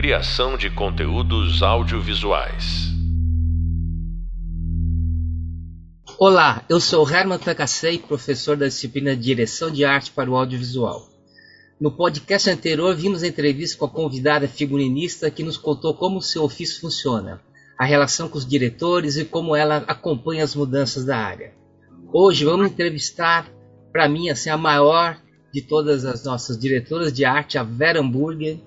Criação de conteúdos audiovisuais. Olá, eu sou Herman Takasei, professor da disciplina Direção de Arte para o Audiovisual. No podcast anterior, vimos a entrevista com a convidada figurinista que nos contou como o seu ofício funciona, a relação com os diretores e como ela acompanha as mudanças da área. Hoje vamos entrevistar, para mim, assim, a maior de todas as nossas diretoras de arte, a Vera Hamburger.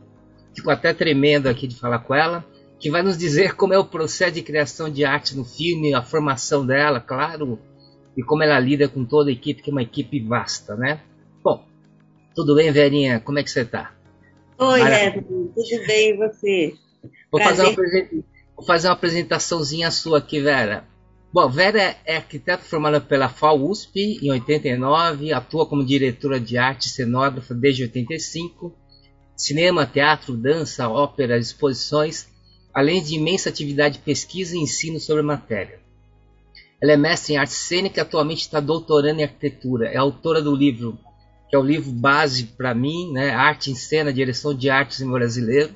Fico até tremendo aqui de falar com ela, que vai nos dizer como é o processo de criação de arte no filme, a formação dela, claro, e como ela lida com toda a equipe, que é uma equipe vasta, né? Bom, tudo bem, Verinha? Como é que você está? Oi, Maravilha. tudo bem e você? Vou fazer, uma, vou fazer uma apresentaçãozinha sua aqui, Vera. Bom, Vera é arquiteta formada pela FAUSP em 89, atua como diretora de arte e cenógrafa desde 85, cinema, teatro, dança, ópera, exposições, além de imensa atividade de pesquisa e ensino sobre a matéria. Ela é mestre em arte cênica e atualmente está doutorando em arquitetura. É autora do livro que é o livro base para mim, né? Arte em Cena, Direção de Artes em Brasileiro,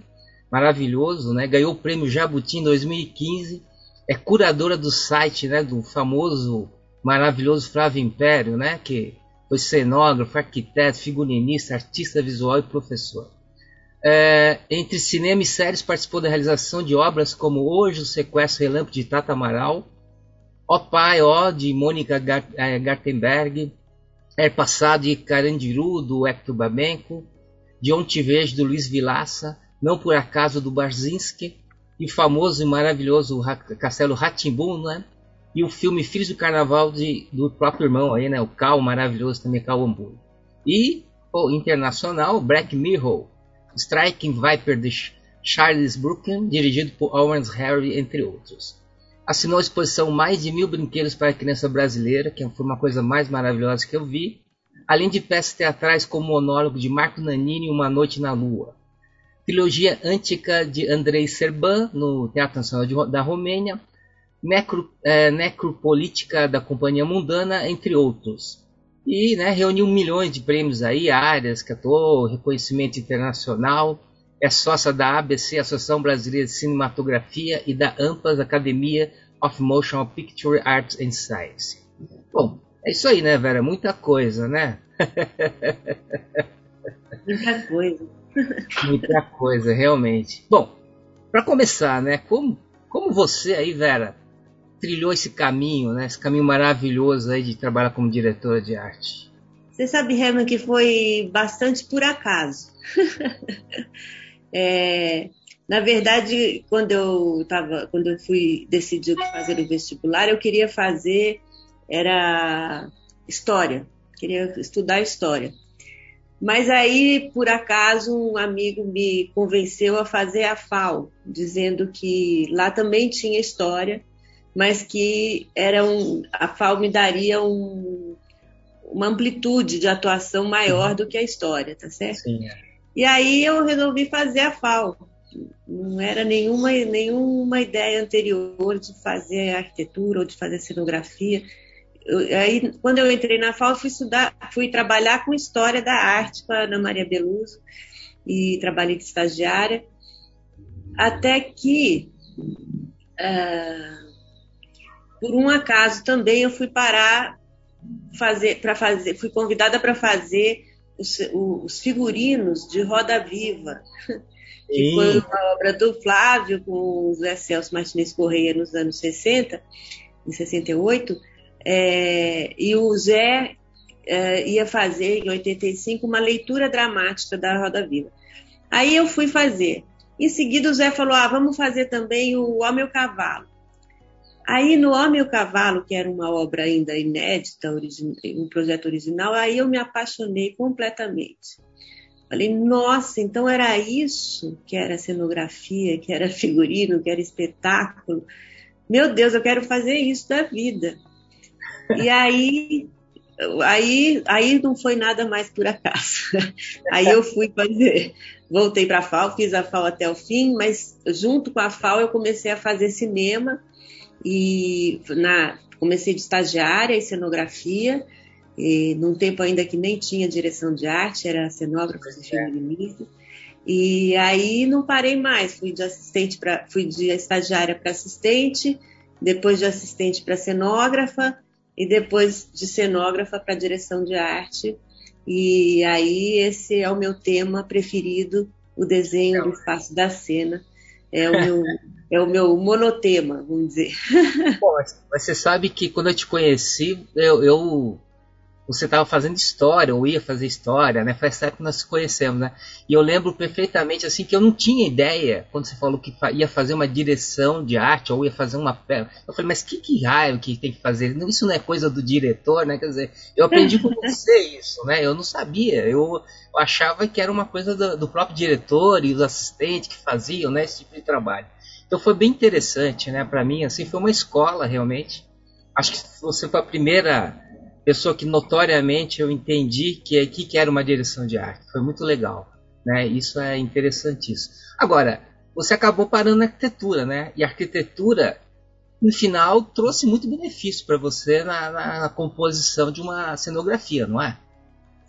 maravilhoso, né? Ganhou o prêmio Jabuti em 2015, é curadora do site, né? Do famoso, maravilhoso Flávio Império, né? Que foi cenógrafo, arquiteto, figurinista, artista visual e professor. É, entre cinema e séries participou da realização de obras como Hoje o Sequestro Relâmpago de Tata Amaral, Ó Pai, Ó de Mônica é, Gartenberg, é passado de Carandiru, do Hector Babenco, de Onde Vejo, do Luiz Vilaça, Não Por Acaso, do Barzinski, e o famoso e maravilhoso Castelo Ratimbun, né? E o filme Filhos do Carnaval de, do próprio irmão aí, né? O Cal, maravilhoso também, Cal Hamburgo. E o internacional Black Mirror, Striking Viper de Charles Brooklyn, dirigido por Owens Harry, entre outros assinou a exposição Mais de Mil Brinquedos para a Criança Brasileira, que foi uma coisa mais maravilhosa que eu vi, além de peças teatrais como o monólogo de Marco Nanini Uma Noite na Lua. Trilogia Antica de Andrei Serban, no Teatro Nacional da Romênia, Necro, é, Necropolítica da Companhia Mundana, entre outros. E né, reuniu milhões de prêmios aí, áreas, que atuou, reconhecimento internacional, é sócia da ABC, Associação Brasileira de Cinematografia, e da AMPAS, Academia of Motion Picture Arts and Science. Bom, é isso aí, né, Vera? Muita coisa, né? Muita coisa. Muita coisa, realmente. Bom, para começar, né, como, como você aí, Vera, trilhou esse caminho, né, esse caminho maravilhoso aí de trabalhar como diretora de arte? Você sabe, Herman, que foi bastante por acaso. É, na verdade, quando eu tava, quando eu fui decidir fazer o vestibular, eu queria fazer era história, queria estudar história. Mas aí, por acaso, um amigo me convenceu a fazer a FAO, dizendo que lá também tinha história, mas que era um, a FAO me daria um, uma amplitude de atuação maior uhum. do que a história, tá certo? Sim. É. E aí eu resolvi fazer a FAO. Não era nenhuma, nenhuma ideia anterior de fazer arquitetura ou de fazer cenografia. Eu, aí, quando eu entrei na FAO, fui estudar, fui trabalhar com história da arte com a Ana Maria Beluso e trabalhei de estagiária, até que, uh, por um acaso também, eu fui parar fazer para fazer, fui convidada para fazer os, os figurinos de Roda Viva, que Sim. foi uma obra do Flávio com o Zé Celso Martins Correia nos anos 60, em 68, é, e o Zé é, ia fazer em 85 uma leitura dramática da Roda Viva. Aí eu fui fazer. Em seguida o Zé falou: ah, vamos fazer também o Homem e o Cavalo. Aí no Homem e o Cavalo, que era uma obra ainda inédita, um projeto original, aí eu me apaixonei completamente. Falei, nossa, então era isso que era cenografia, que era figurino, que era espetáculo. Meu Deus, eu quero fazer isso da vida. E aí, aí, aí não foi nada mais por acaso. Aí eu fui fazer, voltei para a FAO, fiz a FAO até o fim, mas junto com a FAO eu comecei a fazer cinema e na, comecei de estagiária em cenografia e, num tempo ainda que nem tinha direção de arte, era cenógrafa de é. E aí não parei mais, fui de assistente para, fui de estagiária para assistente, depois de assistente para cenógrafa e depois de cenógrafa para direção de arte. E aí esse é o meu tema preferido, o desenho do espaço da cena. É o meu, é o meu monotema, vamos dizer. Bom, mas você sabe que quando eu te conheci, eu, eu você estava fazendo história, ou ia fazer história, né? Essa época que nós nos conhecemos, né? E eu lembro perfeitamente, assim, que eu não tinha ideia, quando você falou que ia fazer uma direção de arte, ou ia fazer uma peça. Eu falei, mas que, que raio que tem que fazer? Isso não é coisa do diretor, né? Quer dizer, eu aprendi com você isso, né? Eu não sabia, eu, eu achava que era uma coisa do, do próprio diretor e os assistentes que faziam, né? Esse tipo de trabalho. Então foi bem interessante, né? Para mim, assim, foi uma escola, realmente. Acho que você foi a primeira pessoa que notoriamente eu entendi que aqui que era uma direção de arte. Foi muito legal, né? Isso é interessantíssimo. Agora, você acabou parando na arquitetura, né? E a arquitetura, no final, trouxe muito benefício para você na, na, na, composição de uma cenografia, não é?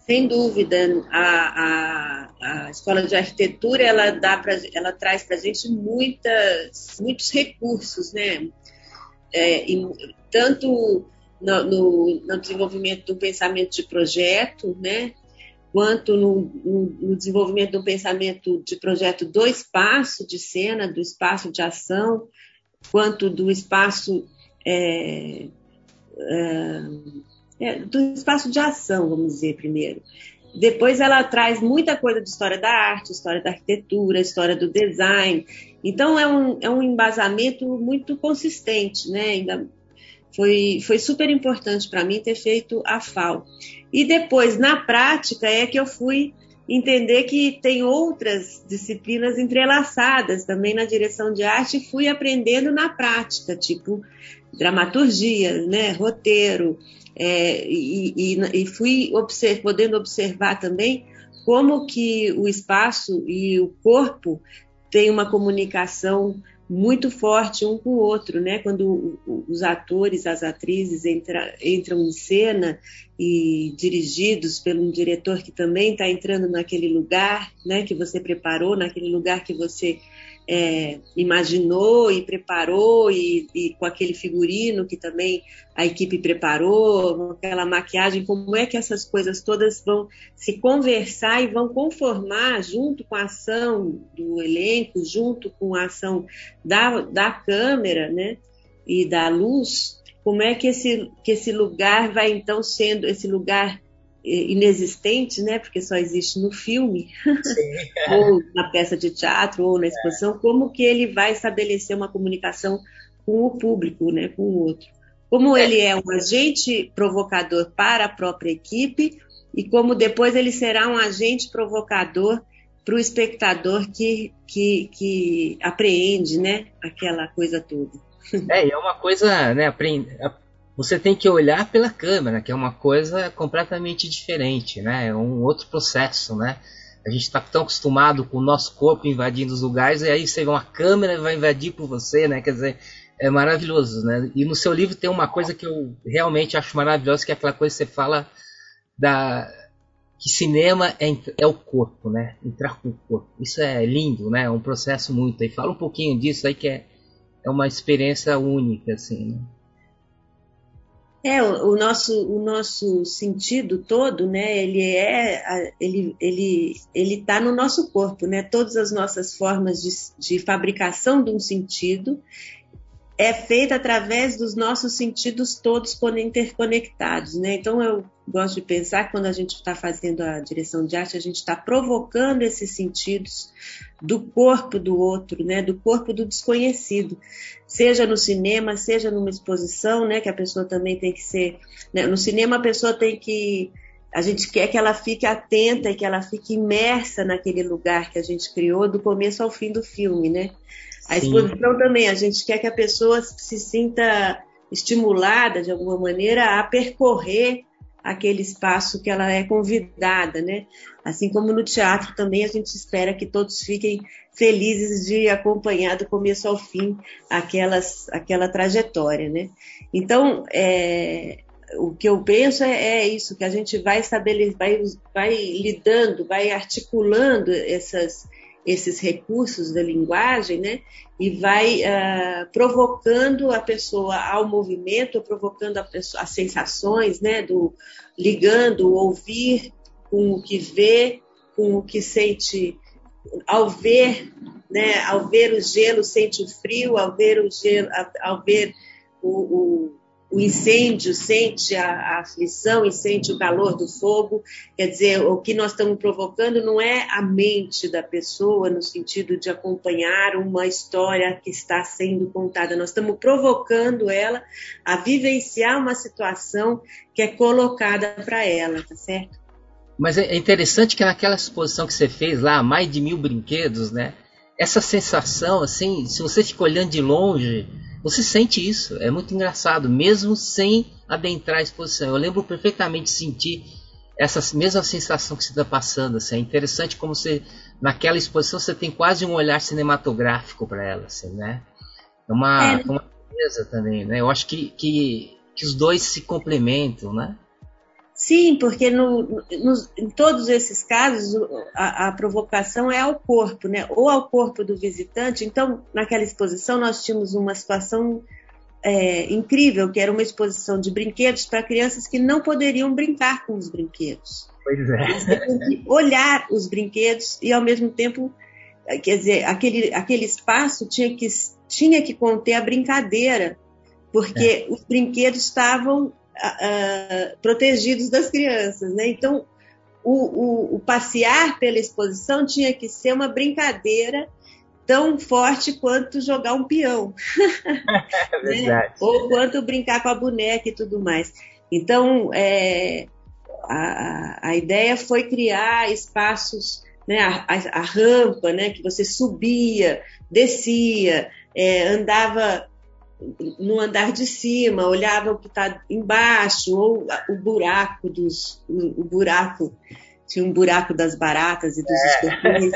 Sem dúvida, a, a, a escola de arquitetura ela dá pra, ela traz para a gente muitas, muitos recursos, né? É, e, tanto no, no, no desenvolvimento do pensamento de projeto, né? quanto no, no, desenvolvimento do pensamento de projeto do espaço de cena, do espaço de ação, quanto do espaço é, é, é, do espaço de ação, vamos dizer primeiro. Depois ela traz muita coisa de história da arte, história da arquitetura, história do design. Então é um, é um embasamento muito consistente, né? Ainda foi, foi super importante para mim ter feito a FAO. E depois, na prática, é que eu fui entender que tem outras disciplinas entrelaçadas também na direção de arte e fui aprendendo na prática, tipo dramaturgia, né, roteiro, é, e, e, e, fui observ, podendo observar também como que o espaço e o corpo têm uma comunicação muito forte um com o outro, né? Quando os atores, as atrizes entra, entram em cena e dirigidos por um diretor que também está entrando naquele lugar, né? Que você preparou, naquele lugar que você é, imaginou e preparou, e, e, com aquele figurino que também a equipe preparou, aquela maquiagem, como é que essas coisas todas vão se conversar e vão conformar junto com a ação do elenco, junto com a ação da, da câmera né, e da luz, como é que esse, que esse lugar vai então sendo, esse lugar inexistente, né? Porque só existe no filme, ou na peça de teatro, ou na exposição, é. como que ele vai estabelecer uma comunicação com o público, né? Com o outro. Como é. ele é um agente provocador para a própria equipe e como depois ele será um agente provocador para o espectador que, que, que apreende, né? Aquela coisa toda. É, é uma coisa, né? Você tem que olhar pela câmera, que é uma coisa completamente diferente, né? É um outro processo, né? A gente está tão acostumado com o nosso corpo invadindo os lugares, e aí você vê uma câmera e vai invadir por você, né? Quer dizer, é maravilhoso, né? E no seu livro tem uma coisa que eu realmente acho maravilhosa, que é aquela coisa que você fala da que cinema é, é o corpo, né? Entrar com o corpo. Isso é lindo, né? É um processo muito. E fala um pouquinho disso aí que é, é uma experiência única, assim, né? É, o, o, nosso, o nosso sentido todo, né, ele é, ele, ele, ele está no nosso corpo, né, todas as nossas formas de, de fabricação de um sentido é feita através dos nossos sentidos todos interconectados, né? Então eu gosto de pensar que quando a gente está fazendo a direção de arte, a gente está provocando esses sentidos do corpo do outro, né? Do corpo do desconhecido, seja no cinema, seja numa exposição, né? Que a pessoa também tem que ser, né? no cinema a pessoa tem que a gente quer que ela fique atenta e que ela fique imersa naquele lugar que a gente criou do começo ao fim do filme, né? A exposição também, a gente quer que a pessoa se sinta estimulada de alguma maneira a percorrer aquele espaço que ela é convidada, né? Assim como no teatro também a gente espera que todos fiquem felizes de acompanhar do começo ao fim aquelas, aquela trajetória, né? Então, é, o que eu penso é, é, isso, que a gente vai estabelecer, vai, vai lidando, vai articulando essas, esses recursos da linguagem, né? E vai uh, provocando a pessoa ao movimento, provocando a pessoa, as sensações, né? Do ligando ouvir com o que vê, com o que sente ao ver, né? Ao ver o gelo sente o frio, ao ver o gelo, ao ver o, o o incêndio sente a, a, aflição e sente o calor do fogo. Quer dizer, o que nós estamos provocando não é a mente da pessoa no sentido de acompanhar uma história que está sendo contada. Nós estamos provocando ela a vivenciar uma situação que é colocada para ela, tá certo? Mas é interessante que naquela exposição que você fez lá, mais de mil brinquedos, né? Essa sensação, assim, se você fica olhando de longe, você sente isso, é muito engraçado, mesmo sem adentrar a exposição. Eu lembro perfeitamente de sentir essa mesma sensação que você está passando. Assim, é interessante como você, naquela exposição, você tem quase um olhar cinematográfico para ela, assim, né? É uma, é. uma beleza também, né? Eu acho que, que, que os dois se complementam, né? Sim, porque no, em todos esses casos a, a, provocação é ao corpo, né? ou ao corpo do visitante. Então, naquela exposição, nós tínhamos uma situação é, incrível, que era uma exposição de brinquedos para crianças que não poderiam brincar com os brinquedos. Pois é. olhar os brinquedos e, ao mesmo tempo, quer dizer, aquele, aquele espaço tinha que, tinha que conter a brincadeira, porque é. os brinquedos estavam uh, protegidos das crianças, né? Então, o, o, o, passear pela exposição tinha que ser uma brincadeira tão forte quanto jogar um peão, é né? ou quanto brincar com a boneca e tudo mais. Então, é, a, a ideia foi criar espaços, né, a, a, a rampa, né, que você subia, descia, é, andava no andar de cima, olhava o que está embaixo, ou o buraco dos. O, o, buraco, tinha um buraco das baratas e dos é. escorpiões,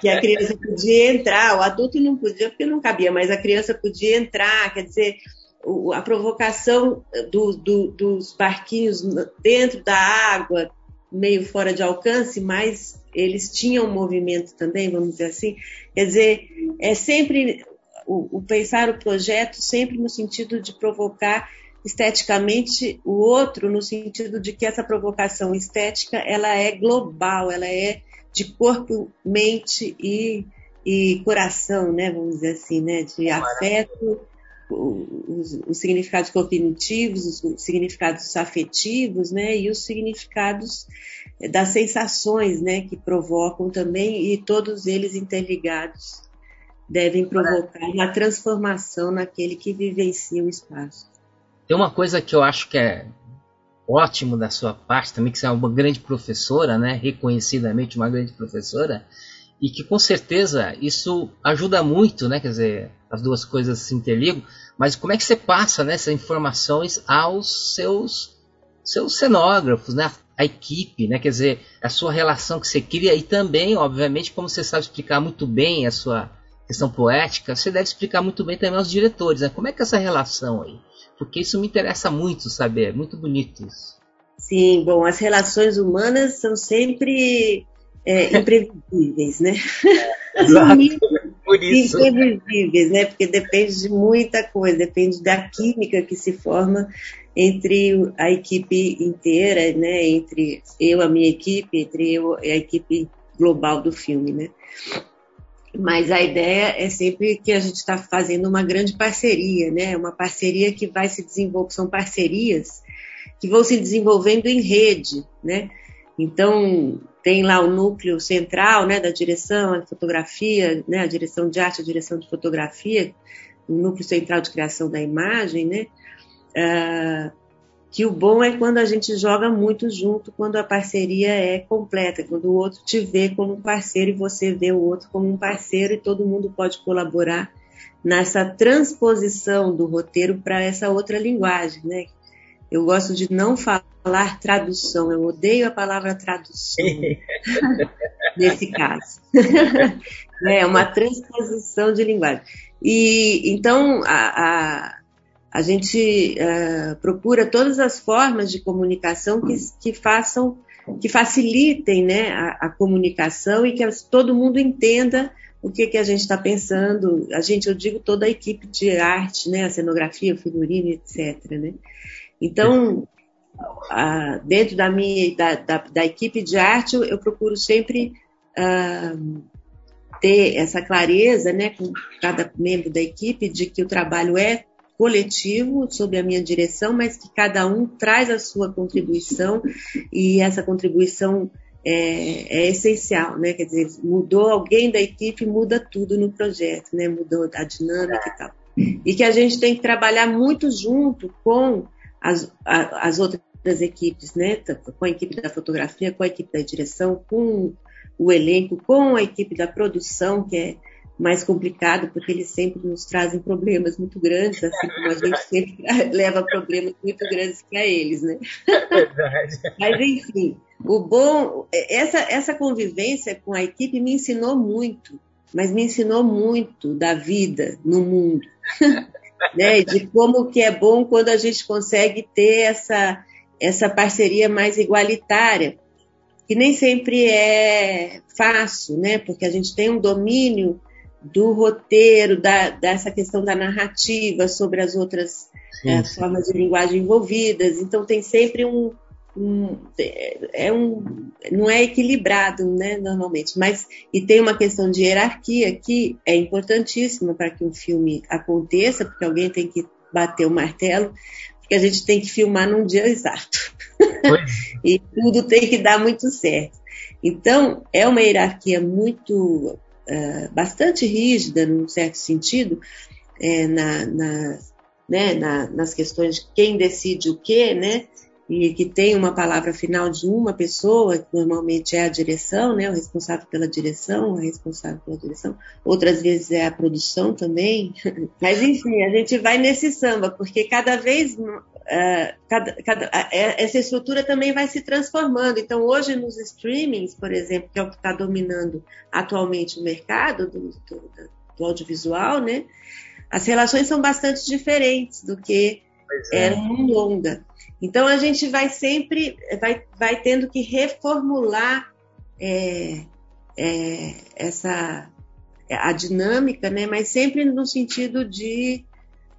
que a criança podia entrar, o adulto não podia, porque não cabia, mas a criança podia entrar, quer dizer, o, a provocação do, do, dos barquinhos dentro da água, meio fora de alcance, mas eles tinham movimento também, vamos dizer assim. Quer dizer, é sempre o, o pensar o projeto sempre no sentido de provocar esteticamente o outro, no sentido de que essa provocação estética ela é global, ela é de corpo, mente e, e coração, né? Vamos dizer assim, né? De afeto, os, os, significados cognitivos, os significados afetivos, né? E os significados das sensações, né? Que provocam também e todos eles interligados devem provocar uma transformação naquele que vivencia o espaço. Tem uma coisa que eu acho que é ótimo da sua parte também, que você é uma grande professora, né? reconhecidamente uma grande professora, e que com certeza isso ajuda muito, né? quer dizer, as duas coisas se interligam, mas como é que você passa né, essas informações aos seus, seus cenógrafos, né? a equipe, né? quer dizer, a sua relação que você cria e também, obviamente, como você sabe explicar muito bem a sua questão poética, você deve explicar muito bem também aos diretores, né? Como é que é essa relação aí? Porque isso me interessa muito saber, é muito bonito isso. Sim, bom, as relações humanas são sempre é, imprevisíveis, né? Exato, por isso. Imprevisíveis, né? Porque depende de muita coisa, depende da química que se forma entre a equipe inteira, né? Entre eu, a minha equipe, entre eu e a equipe global do filme, né? Mas a ideia é sempre que a gente está fazendo uma grande parceria, né? Uma parceria que vai se desenvolver, são parcerias que vão se desenvolvendo em rede, né? Então tem lá o núcleo central, né, da direção, a fotografia, né, a direção de arte, a direção de fotografia, o núcleo central de criação da imagem, né? Uh, que o bom é quando a gente joga muito junto, quando a parceria é completa, quando o outro te vê como um parceiro e você vê o outro como um parceiro e todo mundo pode colaborar nessa transposição do roteiro para essa outra linguagem, né? Eu gosto de não falar tradução, eu odeio a palavra tradução nesse caso. é uma transposição de linguagem. E então a, a a gente uh, procura todas as formas de comunicação que, que façam, que facilitem né, a, a comunicação e que todo mundo entenda o que, que a gente está pensando. A gente, eu digo toda a equipe de arte, né, a cenografia, o figurino, etc. Né? Então, dentro da minha da, da, da, equipe de arte, eu, eu procuro sempre uh, ter essa clareza, né, com cada membro da equipe, de que o trabalho é coletivo sob a minha direção, mas que cada um traz a sua contribuição e essa contribuição é, é, essencial, né? Quer dizer, mudou alguém da equipe, muda tudo no projeto, né? Mudou a dinâmica e tal. E que a gente tem que trabalhar muito junto com as, a, as outras equipes, né? Com a equipe da fotografia, com a equipe da direção, com o elenco, com a equipe da produção, que é mais complicado, porque eles sempre nos trazem problemas muito grandes, assim como a gente sempre leva problemas muito grandes para eles, né? Verdade. Mas, enfim, o bom, essa, essa convivência com a equipe me ensinou muito, mas me ensinou muito da vida no mundo, né? De como que é bom quando a gente consegue ter essa, essa parceria mais igualitária, que nem sempre é fácil, né? Porque a gente tem um domínio do roteiro, da, dessa questão da narrativa sobre as outras é, formas de linguagem envolvidas. Então tem sempre um, um, é um não é equilibrado, né, normalmente. Mas e tem uma questão de hierarquia que é importantíssima para que um filme aconteça, porque alguém tem que bater o martelo, porque a gente tem que filmar num dia exato. e tudo tem que dar muito certo. Então, é uma hierarquia muito uh, bastante rígida, num certo sentido, é, na, na, né, na, nas questões de quem decide o quê, né? E que tem uma palavra final de uma pessoa, que normalmente é a direção, né? O responsável pela direção, a responsável pela direção. Outras vezes é a produção também. Mas, enfim, a gente vai nesse samba, porque cada vez Uh, cada, cada, essa estrutura também vai se transformando. Então, hoje nos streamings, por exemplo, que é o que está dominando atualmente o mercado do, do, do, audiovisual, né? As relações são bastante diferentes do que é. eram no longa. Então, a gente vai sempre, vai, vai tendo que reformular é, é, essa a dinâmica, né? Mas sempre no sentido de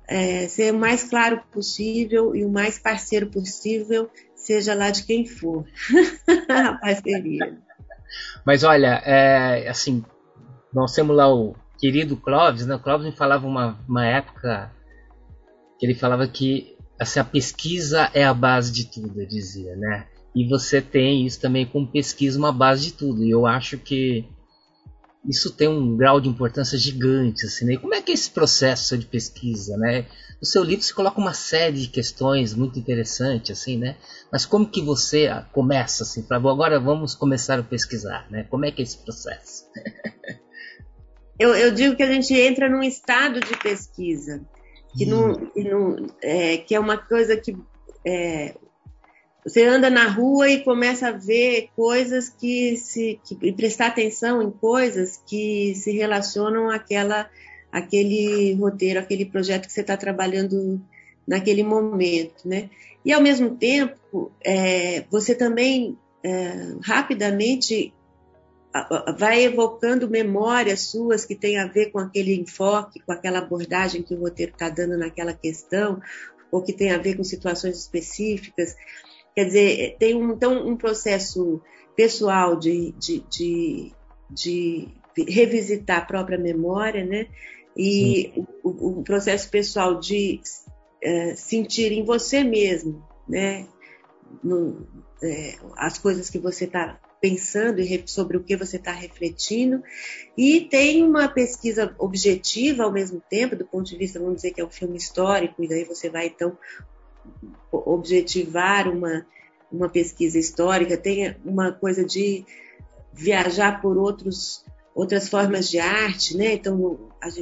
é, ser o mais claro possível e o mais parceiro possível, seja lá de quem for a parceria. Mas olha, é, assim, nós temos lá o querido Clóvis, né? O Clóvis me falava uma, uma época que ele falava que assim, a pesquisa é a base de tudo, eu dizia, né? E você tem isso também com pesquisa uma base de tudo. E eu acho que isso tem um grau de importância gigante, assim, né? E como é que é esse processo de pesquisa, né? No seu livro você coloca uma série de questões muito interessantes, assim, né? Mas como que você começa, assim, para agora vamos começar a pesquisar, né? Como é que é esse processo? eu, eu digo que a gente entra num estado de pesquisa, que, não, que, não, é, que é uma coisa que é, você anda na rua e começa a ver coisas que se que, e prestar atenção em coisas que se relacionam àquela aquele roteiro, aquele projeto que você está trabalhando naquele momento, né? E ao mesmo tempo, é, você também é, rapidamente vai evocando memórias suas que têm a ver com aquele enfoque, com aquela abordagem que o roteiro está dando naquela questão, ou que tem a ver com situações específicas. Quer dizer, tem um, então um processo pessoal de, de, de, de revisitar a própria memória, né? E o, o, processo pessoal de é, sentir em você mesmo, né? No, é, as coisas que você está pensando e sobre o que você está refletindo. E tem uma pesquisa objetiva ao mesmo tempo, do ponto de vista, vamos dizer que é um filme histórico, e daí você vai então objetivar uma, uma pesquisa histórica, tem uma coisa de viajar por outros, outras formas de arte, né? Então,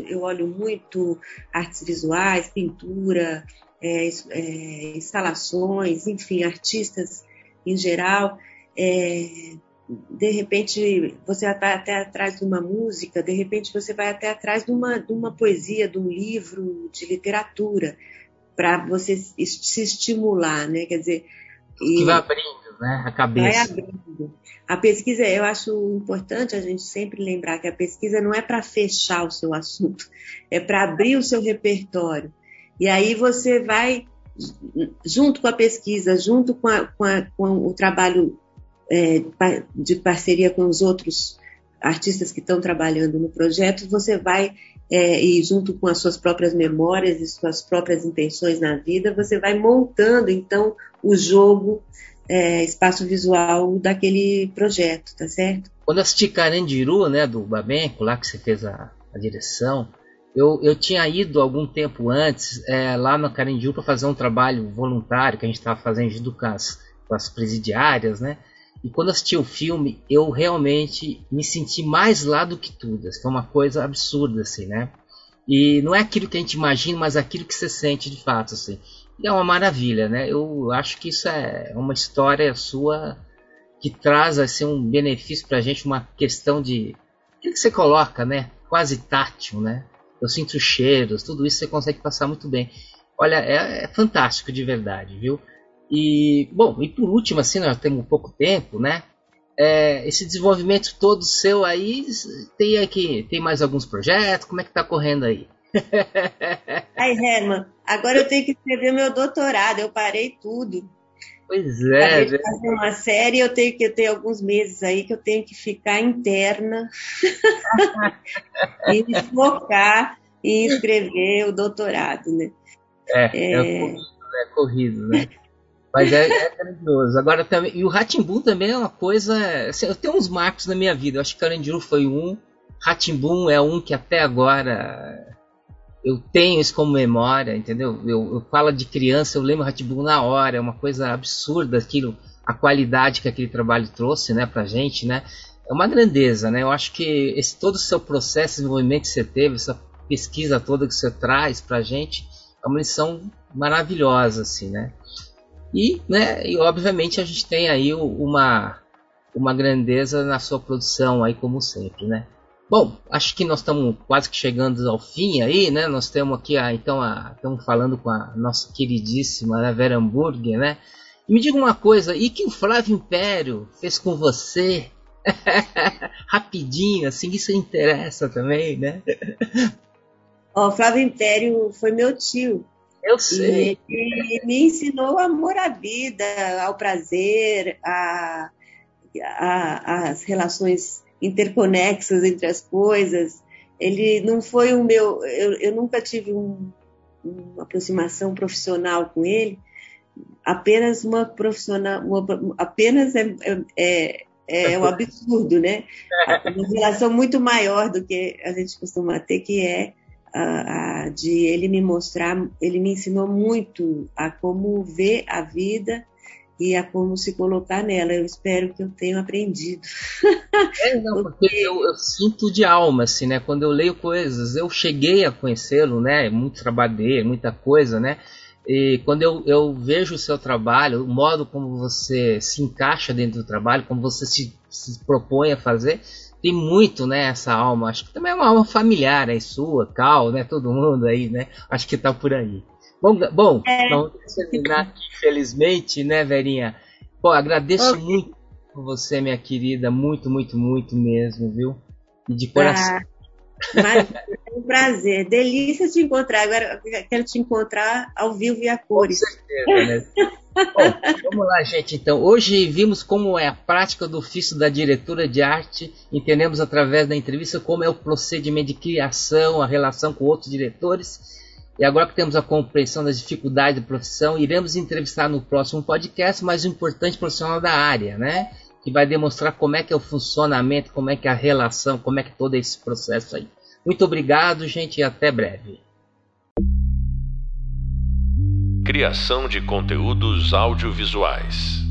eu olho muito artes visuais, pintura, é, é, instalações, enfim, artistas em geral. É, de repente, você vai até atrás de uma música, de repente, você vai até atrás de uma, de uma poesia, de um livro de literatura para você se estimular, né? Quer dizer, e que vai abrindo, né? A cabeça. Vai abrindo. A pesquisa, eu acho importante a gente sempre lembrar que a pesquisa não é para fechar o seu assunto, é para abrir o seu repertório. E aí você vai, junto com a pesquisa, junto com, a, com, a, com o trabalho é, de parceria com os outros artistas que estão trabalhando no projeto, você vai, é, e junto com as suas próprias memórias e suas próprias intenções na vida, você vai montando, então, o jogo é, espaço visual daquele projeto, tá certo? Quando eu assisti Carandiru, né, do Babenco, lá que você fez a, a direção, eu, eu tinha ido algum tempo antes é, lá no Carandiru para fazer um trabalho voluntário que a gente estava fazendo junto com as, com as presidiárias, né? E quando assisti o filme, eu realmente me senti mais lá do que tudo. Foi uma coisa absurda, assim, né? E não é aquilo que a gente imagina, mas aquilo que você sente de fato, assim. E é uma maravilha, né? Eu acho que isso é uma história sua que traz assim um benefício para a gente, uma questão de o que você coloca, né? Quase tátil, né? Eu sinto cheiros, tudo isso você consegue passar muito bem. Olha, é, é fantástico de verdade, viu? E bom, e por último, assim, nós temos pouco tempo, né? É, esse desenvolvimento todo seu aí tem aqui tem mais alguns projetos como é que tá correndo aí Ai, Herman, agora eu tenho que escrever meu doutorado, eu parei tudo. Pois é. Para fazer uma série, eu tenho que ter alguns meses aí que eu tenho que ficar interna e me focar em escrever o doutorado, né? É, é, é corrido, é corrido, né? Mas é, é grandioso. Agora também, e o Ratimbu também é uma coisa. Assim, eu tenho uns marcos na minha vida. Eu acho que Carandiru foi um. Ratimbum é um que até agora eu tenho isso como memória, entendeu? Eu, eu falo de criança, eu lembro Ratbull na hora, é uma coisa absurda aquilo, a qualidade que aquele trabalho trouxe, né, pra gente, né? É uma grandeza, né? Eu acho que esse todo o seu processo de desenvolvimento que você teve, essa pesquisa toda que você traz pra gente, é uma lição maravilhosa, assim, né? E, né, e obviamente a gente tem aí uma, uma grandeza na sua produção aí, como sempre, né? Bom, acho que nós estamos quase que chegando ao fim aí, né? Nós temos aqui, a, então, a, estamos falando com a nossa queridíssima né, Vera Hamburger, né? E me diga uma coisa, e que o Flávio Império fez com você? Rapidinho, assim, isso interessa também, né? O Flávio Império foi meu tio. Eu sei. E, ele me ensinou amor à vida, ao prazer, a, a, as relações interconexas entre as coisas. Ele não foi o meu. Eu, eu nunca tive um, uma aproximação profissional com ele, apenas uma profissional. Uma, apenas é, é, é, é um absurdo, né? Uma relação muito maior do que a gente costuma ter, que é de ele me mostrar, ele me ensinou muito a como ver a vida e a como se colocar nela. Eu espero que eu tenha aprendido. É, não, porque eu, eu, sinto de alma, assim, né? Quando eu leio coisas, eu cheguei a conhecê-lo, né? Muito trabalho muita coisa, né? E quando eu, eu vejo o seu trabalho, o modo como você se encaixa dentro do trabalho, como você se, se propõe a fazer, tem muito, né, essa alma. Acho que também é uma alma familiar aí, sua, Cal, né? Todo mundo aí, né? Acho que tá por aí. Bom, bom é. vamos terminar infelizmente, né, Verinha? Pô, agradeço okay. muito por você, minha querida, muito, muito, muito mesmo, viu? E de coração. Ah, mas é um prazer, delícia te encontrar. Agora quero te encontrar ao vivo e a cores. Com certeza, né? Bom, vamos lá, gente. Então, hoje vimos como é a prática do ofício da diretora de arte. Entendemos através da entrevista como é o procedimento de criação, a relação com outros diretores e agora que temos a compreensão das dificuldades da profissão, iremos entrevistar no próximo podcast mais um importante profissional da área, né? Que vai demonstrar como é que é o funcionamento, como é que é a relação, como é que é todo esse processo aí. Muito obrigado, gente, e até breve. Criação de conteúdos audiovisuais.